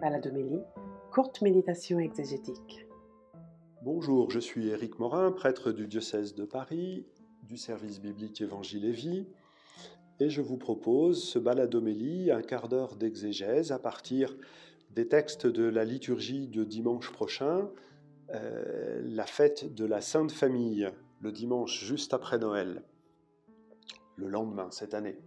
Baladomélie, courte méditation exégétique. Bonjour, je suis Éric Morin, prêtre du diocèse de Paris, du service biblique Évangile et Vie, et je vous propose ce baladomélie, un quart d'heure d'exégèse à partir des textes de la liturgie de dimanche prochain, euh, la fête de la Sainte Famille, le dimanche juste après Noël, le lendemain cette année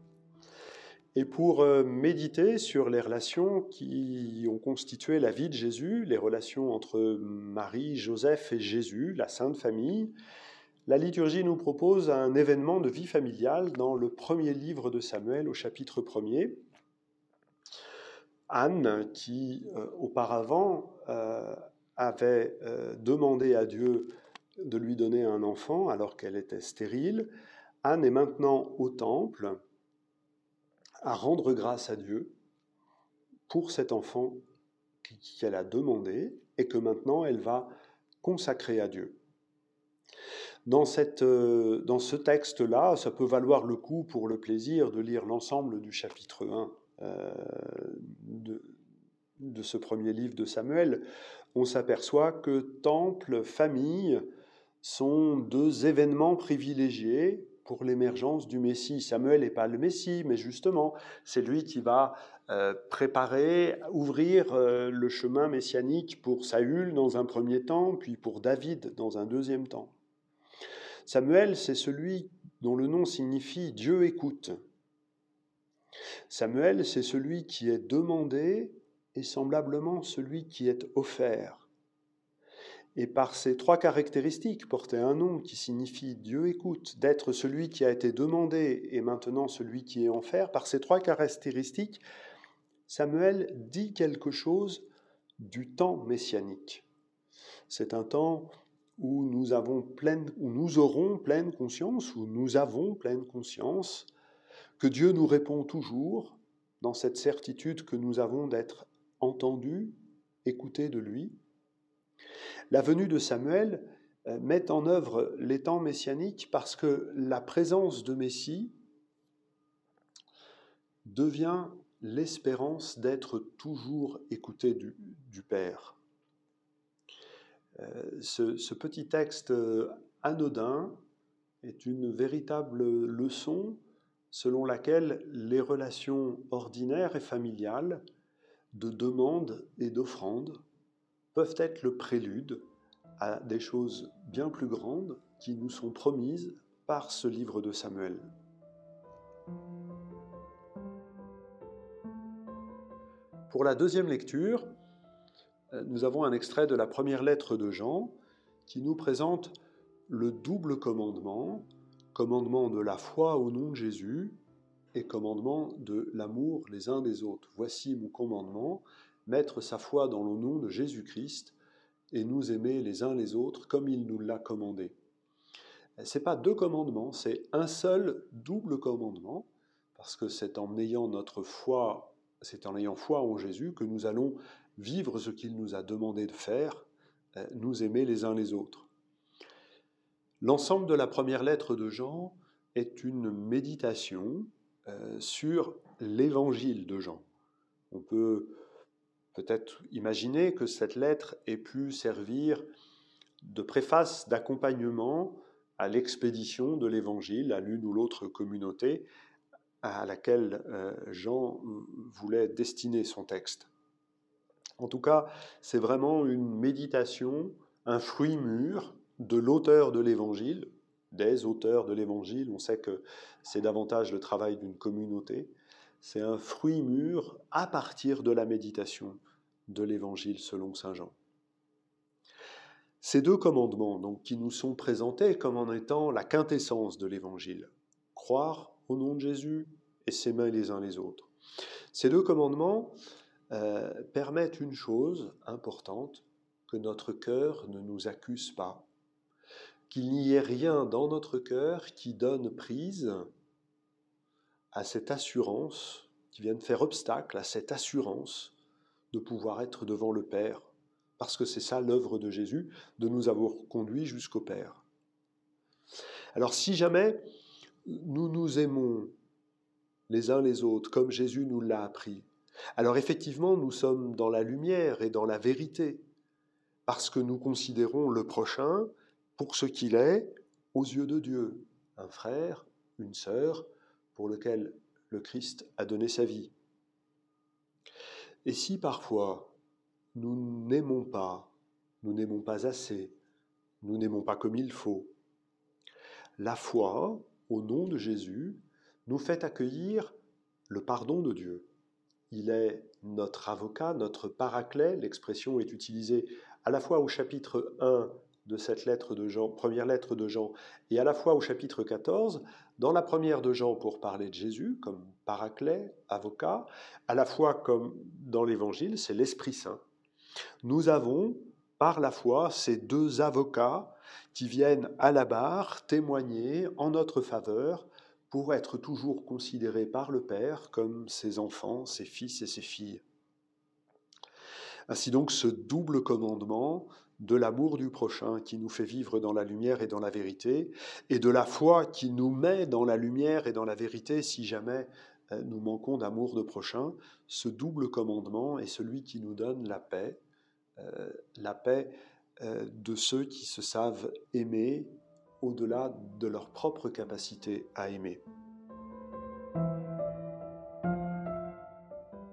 et pour euh, méditer sur les relations qui ont constitué la vie de Jésus, les relations entre Marie, Joseph et Jésus, la Sainte Famille, la liturgie nous propose un événement de vie familiale dans le premier livre de Samuel au chapitre 1er. Anne, qui euh, auparavant euh, avait demandé à Dieu de lui donner un enfant alors qu'elle était stérile, Anne est maintenant au temple à rendre grâce à Dieu pour cet enfant qu'elle a demandé et que maintenant elle va consacrer à Dieu. Dans, cette, euh, ce texte-là, ça peut valoir le coup pour le plaisir de lire l'ensemble du chapitre 1 euh, de ce premier livre de Samuel. On s'aperçoit que temple, famille sont deux événements privilégiés pour l'émergence du Messie. Samuel n'est pas le Messie, mais justement, c'est lui qui va euh, préparer, ouvrir euh, le chemin messianique pour Saül dans un premier temps, puis pour David dans un deuxième temps. Samuel, c'est celui dont le nom signifie Dieu écoute. Samuel, c'est celui qui est demandé et semblablement celui qui est offert et par ces trois caractéristiques, porter un nom qui signifie Dieu écoute, d'être celui qui a été demandé et maintenant celui qui est en fer, par ces trois caractéristiques, Samuel dit quelque chose du temps messianique. C'est un temps où nous, avons pleine, où nous aurons pleine conscience, où nous avons pleine conscience que Dieu nous répond toujours dans cette certitude que nous avons d'être entendus, écoutés de lui, la venue de Samuel euh, met en œuvre les temps messianiques parce que la présence de Messie devient l'espérance d'être toujours écouté du, Père. Euh, ce, petit texte euh, anodin est une véritable leçon selon laquelle les relations ordinaires et familiales de demande et d'offrande peuvent être le prélude à des choses bien plus grandes qui nous sont promises par ce livre de Samuel. Pour la deuxième lecture, euh, nous avons un extrait de la première lettre de Jean qui nous présente le double commandement, commandement de la foi au nom de Jésus et commandement de l'amour les uns des autres. Voici mon commandement, mettre sa foi dans le nom de Jésus-Christ et nous aimer les uns les autres comme il nous l'a commandé. Ce n'est pas deux commandements, c'est un seul double commandement, parce que c'est en ayant notre foi, c'est en ayant foi en Jésus que nous allons vivre ce qu'il nous a demandé de faire, euh, nous aimer les uns les autres. L'ensemble de la première lettre de Jean est une méditation euh, sur l'évangile de Jean. On peut peut-être imaginer que cette lettre ait pu servir de préface d'accompagnement à l'expédition de l'Évangile à l'une ou l'autre communauté à laquelle euh, Jean voulait destiner son texte. En tout cas, c'est vraiment une méditation, un fruit mûr de l'auteur de l'Évangile, des auteurs de l'Évangile. On sait que c'est davantage le travail d'une communauté c'est un fruit mûr à partir de la méditation de l'Évangile selon Saint Jean. Ces deux commandements, donc, qui nous sont présentés comme en étant la quintessence de l'Évangile, croire au nom de Jésus et s'aimer les uns les autres. Ces deux commandements euh, permettent une chose importante, que notre cœur ne nous accuse pas, qu'il n'y ait rien dans notre cœur qui donne prise à cette assurance, qui vienne faire obstacle à cette assurance de pouvoir être devant le Père, parce que c'est ça l'œuvre de Jésus, de nous avoir conduits jusqu'au Père. Alors si jamais nous nous aimons les uns les autres, comme Jésus nous l'a appris, Alors effectivement, nous sommes dans la lumière et dans la vérité, parce que nous considérons le prochain pour ce qu'il est aux yeux de Dieu, un frère, une sœur, pour lequel le Christ a donné sa vie. Et si parfois nous n'aimons pas, nous n'aimons pas assez, nous n'aimons pas comme il faut, la foi, au nom de Jésus, nous fait accueillir le pardon de Dieu. Il est notre avocat, notre paraclet, l'expression est utilisée à la fois au chapitre 1 de cette lettre de Jean, première lettre de Jean, et à la fois au chapitre 14, dans la première de Jean pour parler de Jésus comme paraclet, avocat, à la fois comme dans l'évangile, c'est l'Esprit Saint. Nous avons par la foi ces deux avocats qui viennent à la barre témoigner en notre faveur pour être toujours considérés par le Père comme ses enfants, ses fils et ses filles. Ainsi donc ce double commandement de l'amour du prochain qui nous fait vivre dans la lumière et dans la vérité, et de la foi qui nous met dans la lumière et dans la vérité si jamais euh, nous manquons d'amour de prochain, ce double commandement est celui qui nous donne la paix, euh, la paix euh, de ceux qui se savent aimer au-delà de leur propre capacité à aimer.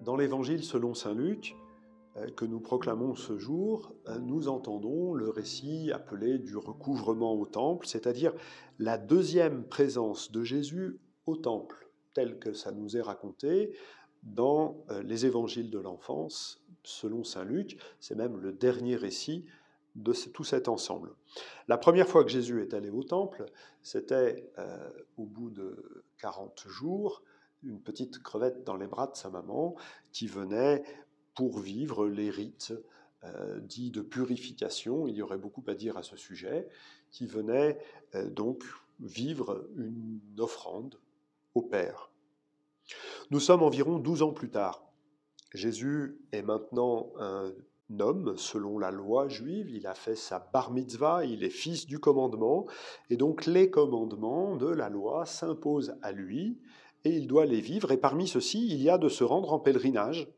Dans l'Évangile selon Saint Luc, que nous proclamons ce jour, euh, nous entendons le récit appelé du recouvrement au temple, c'est-à-dire la deuxième présence de Jésus au temple, tel que ça nous est raconté dans euh, les évangiles de l'enfance, selon Saint Luc. C'est même le dernier récit de tout cet ensemble. La première fois que Jésus est allé au temple, c'était au bout de 40 jours, une petite crevette dans les bras de sa maman qui venait pour vivre les rites euh, dits de purification, il y aurait beaucoup à dire à ce sujet, qui venaient euh, donc vivre une offrande au Père. Nous sommes environ 12 ans plus tard. Jésus est maintenant un homme selon la loi juive, il a fait sa bar mitzvah, il est fils du commandement, et donc les commandements de la loi s'imposent à lui, et il doit les vivre, et parmi ceux-ci, il y a de se rendre en pèlerinage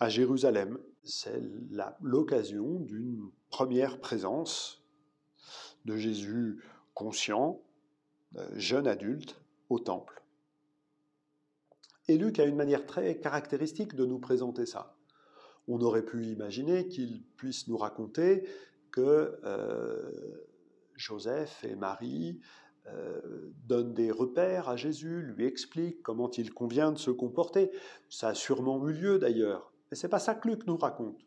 à Jérusalem. C'est l'occasion d'une première présence de Jésus conscient, euh, jeune adulte, au temple. Et Luc a une manière très caractéristique de nous présenter ça. On aurait pu imaginer qu'il puisse nous raconter que euh, Joseph et Marie euh, donnent des repères à Jésus, lui expliquent comment il convient de se comporter. Ça a sûrement eu lieu d'ailleurs. Mais ce n'est pas ça que Luc nous raconte.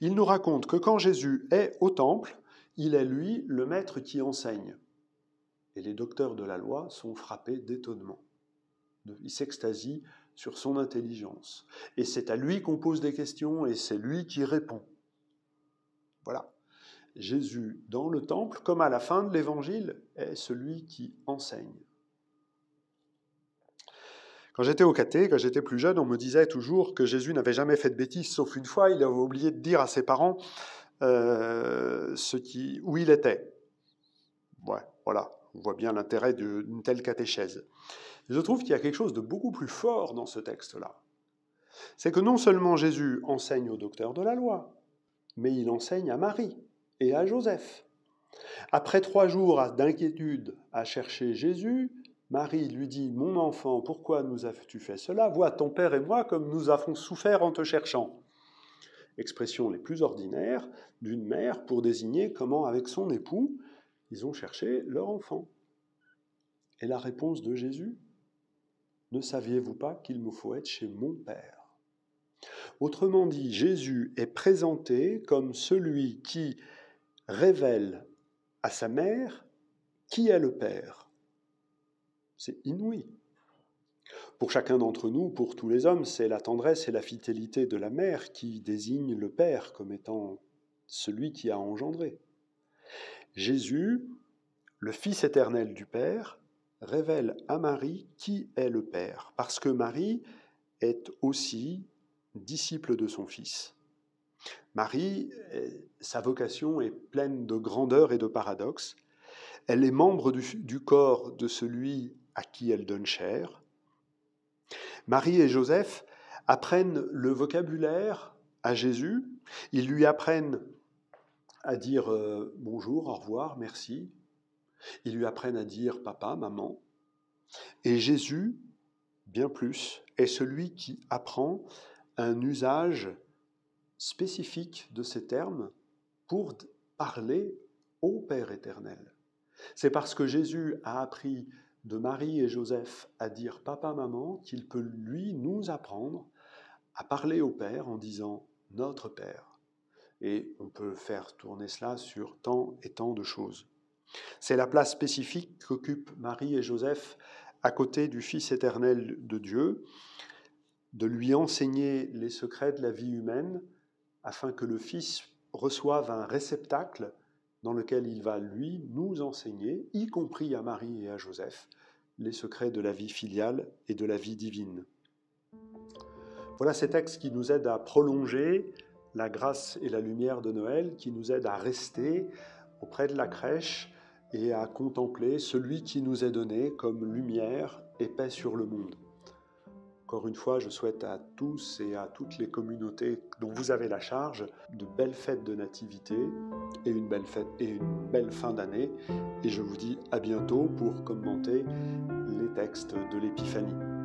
Il nous raconte que quand Jésus est au temple, il est lui le maître qui enseigne. Et les docteurs de la loi sont frappés d'étonnement. Ils s'extasient sur son intelligence. Et c'est à lui qu'on pose des questions et c'est lui qui répond. Voilà. Jésus, dans le temple, comme à la fin de l'évangile, est celui qui enseigne. Quand j'étais au caté, quand j'étais plus jeune, on me disait toujours que Jésus n'avait jamais fait de bêtises, sauf une fois, il avait oublié de dire à ses parents euh, ce qui, où il était. Ouais, voilà, on voit bien l'intérêt d'une telle catéchèse. Je trouve qu'il y a quelque chose de beaucoup plus fort dans ce texte-là. C'est que non seulement Jésus enseigne au docteur de la loi, mais il enseigne à Marie et à Joseph. Après trois jours d'inquiétude à chercher Jésus, Marie lui dit, Mon enfant, pourquoi nous as-tu fait cela? Vois ton père et moi comme nous avons souffert en te cherchant. Expression les plus ordinaires d'une mère pour désigner comment, avec son époux, ils ont cherché leur enfant. Et la réponse de Jésus Ne saviez-vous pas qu'il me faut être chez mon Père? Autrement dit, Jésus est présenté comme celui qui révèle à sa mère qui est le Père. C'est inouï. Pour chacun d'entre nous, pour tous les hommes, c'est la tendresse et la fidélité de la mère qui désigne le Père comme étant celui qui a engendré. Jésus, le Fils éternel du Père, révèle à Marie qui est le Père, parce que Marie est aussi disciple de son Fils. Marie, sa vocation est pleine de grandeur et de paradoxes. Elle est membre du, corps de celui à qui elle donne chair. Marie et Joseph apprennent le vocabulaire à Jésus, ils lui apprennent à dire euh, bonjour, au revoir, merci, ils lui apprennent à dire papa, maman, et Jésus, bien plus, est celui qui apprend un usage spécifique de ces termes pour parler au Père éternel. C'est parce que Jésus a appris de Marie et Joseph à dire papa, maman qu'il peut lui nous apprendre à parler au Père en disant notre Père. Et on peut faire tourner cela sur tant et tant de choses. C'est la place spécifique qu'occupent Marie et Joseph à côté du Fils éternel de Dieu, de lui enseigner les secrets de la vie humaine afin que le Fils reçoive un réceptacle dans lequel il va, lui, nous enseigner, y compris à Marie et à Joseph, les secrets de la vie filiale et de la vie divine. Voilà ces textes qui nous aident à prolonger la grâce et la lumière de Noël, qui nous aident à rester auprès de la crèche et à contempler celui qui nous est donné comme lumière et paix sur le monde. Encore une fois, je souhaite à tous et à toutes les communautés dont vous avez la charge de belles fêtes de nativité et une belle fin d'année. Et je vous dis à bientôt pour commenter les textes de l'Épiphanie.